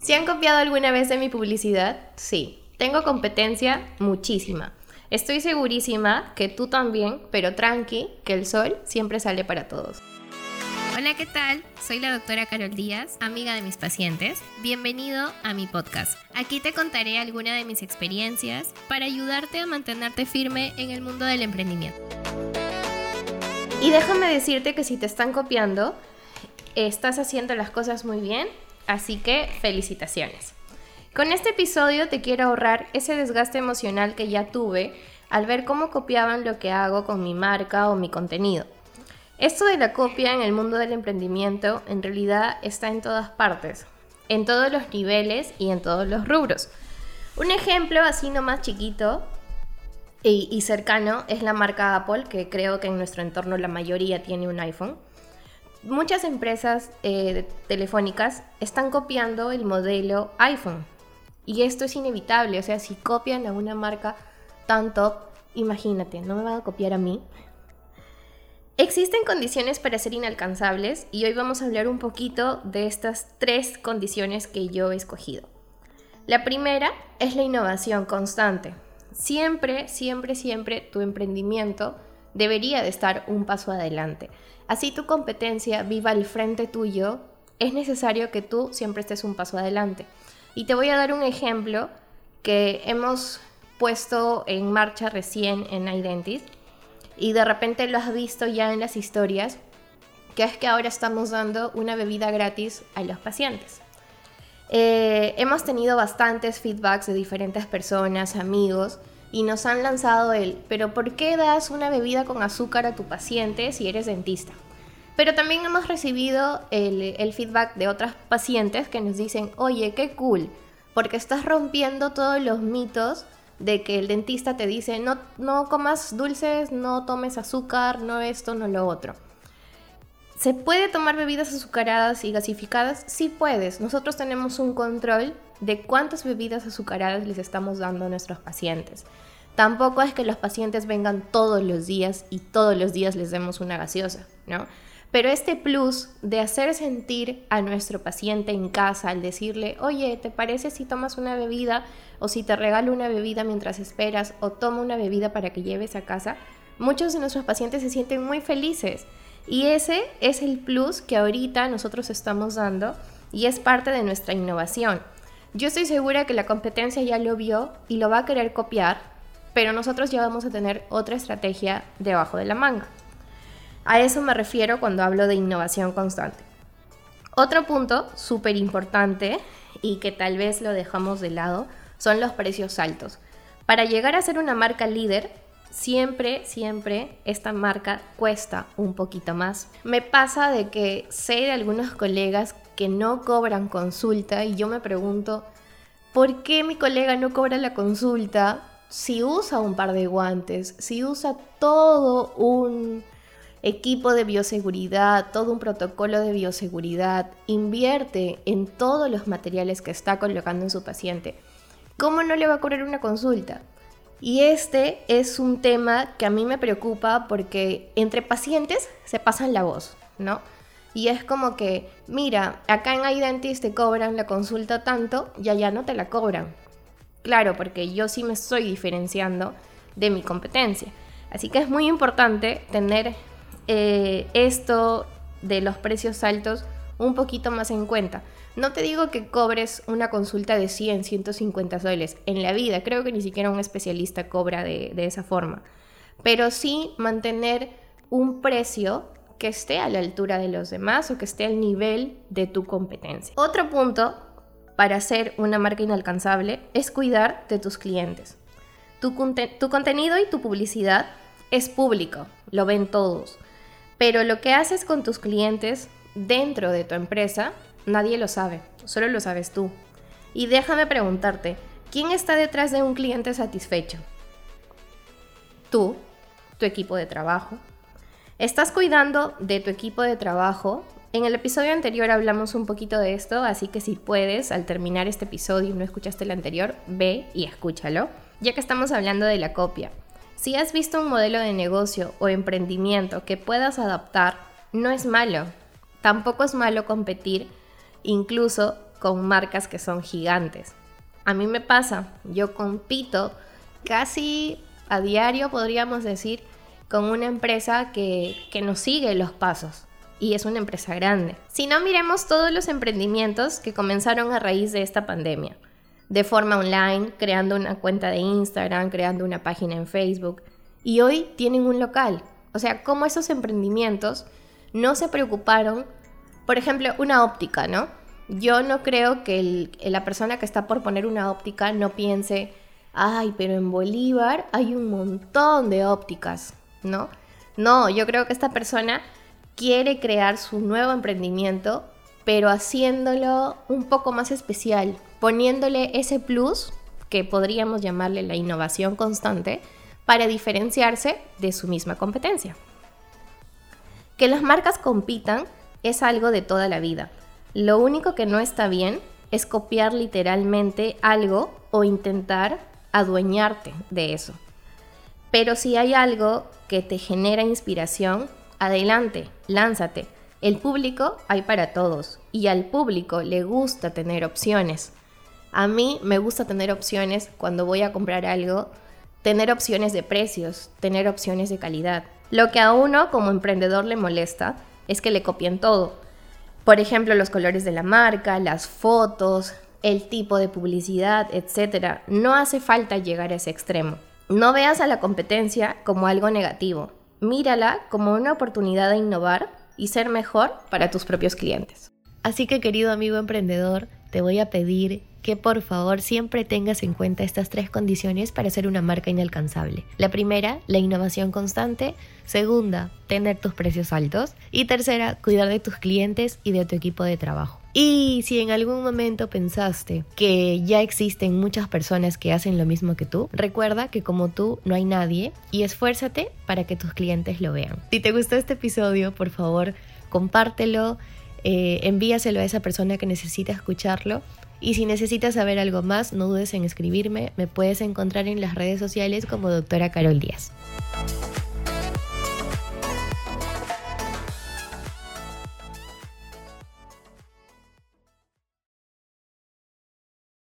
¿Se han copiado alguna vez de mi publicidad? Sí. ¿Tengo competencia? Muchísima. Estoy segurísima que tú también, pero tranqui, que el sol siempre sale para todos. Hola, ¿qué tal? Soy la doctora Carol Díaz, amiga de mis pacientes. Bienvenido a mi podcast. Aquí te contaré alguna de mis experiencias para ayudarte a mantenerte firme en el mundo del emprendimiento. Y déjame decirte que si te están copiando, estás haciendo las cosas muy bien Así que felicitaciones. Con este episodio te quiero ahorrar ese desgaste emocional que ya tuve al ver cómo copiaban lo que hago con mi marca o mi contenido. Esto de la copia en el mundo del emprendimiento en realidad está en todas partes, en todos los niveles y en todos los rubros. Un ejemplo así nomás chiquito y, y cercano es la marca Apple, que creo que en nuestro entorno la mayoría tiene un iPhone muchas empresas eh, telefónicas están copiando el modelo iPhone. Y esto es inevitable, o sea, si copian a una marca tan top, imagínate, ¿no me van a copiar a mí? Existen condiciones para ser inalcanzables y hoy vamos a hablar un poquito de estas tres condiciones que yo he escogido. La primera es la innovación constante. Siempre, siempre, siempre tu emprendimiento debería de estar un paso adelante. Así tu competencia viva al frente tuyo, es necesario que tú siempre estés un paso adelante. Y te voy a dar un ejemplo que hemos puesto en marcha recién en Identity y de repente lo has visto ya en las historias, que es que ahora estamos dando una bebida gratis a los pacientes. Eh, hemos tenido bastantes feedbacks de diferentes personas, amigos, y nos han lanzado el, pero ¿por qué das una bebida con azúcar a tu paciente si eres dentista? Pero también hemos recibido el, feedback de otras pacientes que nos dicen, oye, qué cool, porque estás rompiendo todos los mitos de que el dentista te dice, no, no comas dulces, no tomes azúcar, no esto, no lo otro. ¿Se puede tomar bebidas azucaradas y gasificadas? Sí puedes. Nosotros tenemos un control de cuántas bebidas azucaradas les estamos dando a nuestros pacientes. Tampoco es que los pacientes vengan todos los días y todos los días les demos una gaseosa, ¿no? Pero este plus de hacer sentir a nuestro paciente en casa al decirle, oye, ¿te parece si tomas una bebida o si te regalo una bebida mientras esperas o toma una bebida para que lleves a casa? Muchos de nuestros pacientes se sienten muy felices y ese es el plus que ahorita nosotros estamos dando y es parte de nuestra innovación. Yo estoy segura que la competencia ya lo vio y lo va a querer copiar, pero nosotros ya vamos a tener otra estrategia debajo de la manga. A eso me refiero cuando hablo de innovación constante. Otro punto súper importante y que tal vez lo dejamos de lado son los precios altos. Para llegar a ser una marca líder, siempre, siempre esta marca cuesta un poquito más. Me pasa de que sé de algunos colegas que no cobran consulta y yo me pregunto, ¿por qué mi colega no cobra la consulta si usa un par de guantes, si usa todo un equipo de bioseguridad, todo un protocolo de bioseguridad, invierte en todos los materiales que está colocando en su paciente, ¿cómo no le va a cobrar una consulta? Y este es un tema que a mí me preocupa porque entre pacientes se pasan la voz, ¿no? Y es como que, mira, acá en iDentist te cobran la consulta tanto y allá no te la cobran. Claro, porque yo sí me estoy diferenciando de mi competencia. Así que es muy importante tener eh, esto de los precios altos un poquito más en cuenta. No te digo que cobres una consulta de 100, 150 soles. En la vida, creo que ni siquiera un especialista cobra de, esa forma. Pero sí mantener un precio que esté a la altura de los demás o que esté al nivel de tu competencia. Otro punto para ser una marca inalcanzable es cuidar de tus clientes. Tu, tu contenido y tu publicidad es público, lo ven todos. Pero lo que haces con tus clientes dentro de tu empresa, nadie lo sabe, solo lo sabes tú. Y déjame preguntarte, ¿quién está detrás de un cliente satisfecho? Tú, tu equipo de trabajo. ¿Estás cuidando de tu equipo de trabajo? En el episodio anterior hablamos un poquito de esto, así que si puedes, al terminar este episodio y no escuchaste el anterior, ve y escúchalo, ya que estamos hablando de la copia. Si has visto un modelo de negocio o emprendimiento que puedas adaptar, no es malo. Tampoco es malo competir, incluso con marcas que son gigantes. A mí me pasa, yo compito casi a diario, podríamos decir, con una empresa que, que nos sigue los pasos y es una empresa grande. Si no, miremos todos los emprendimientos que comenzaron a raíz de esta pandemia, de forma online, creando una cuenta de Instagram, creando una página en Facebook, y hoy tienen un local. O sea, cómo esos emprendimientos no se preocuparon, por ejemplo, una óptica, ¿no? Yo no creo que la persona que está por poner una óptica no piense, ay, pero en Bolívar hay un montón de ópticas, ¿no? No, yo creo que esta persona quiere crear su nuevo emprendimiento, pero haciéndolo un poco más especial, poniéndole ese plus que podríamos llamarle la innovación constante para diferenciarse de su misma competencia. Que las marcas compitan es algo de toda la vida. Lo único que no está bien es copiar literalmente algo o intentar adueñarte de eso. Pero si hay algo que te genera inspiración, adelante, lánzate. El público hay para todos y al público le gusta tener opciones. A mí me gusta tener opciones cuando voy a comprar algo, tener opciones de precios, tener opciones de calidad. Lo que a uno como emprendedor le molesta es que le copien todo. Por ejemplo, los colores de la marca, las fotos, el tipo de publicidad, etc. No hace falta llegar a ese extremo. No veas a la competencia como algo negativo. Mírala como una oportunidad de innovar y ser mejor para tus propios clientes. Así que querido amigo emprendedor, te voy a pedir que por favor siempre tengas en cuenta estas tres condiciones para ser una marca inalcanzable. La primera, la innovación constante. Segunda, tener tus precios altos. Y tercera, cuidar de tus clientes y de tu equipo de trabajo. Y si en algún momento pensaste que ya existen muchas personas que hacen lo mismo que tú, recuerda que como tú no hay nadie y esfuérzate para que tus clientes lo vean. Si te gustó este episodio, por favor, compártelo, eh, envíaselo a esa persona que necesita escucharlo y si necesitas saber algo más, no dudes en escribirme. Me puedes encontrar en las redes sociales como doctora Carol Díaz.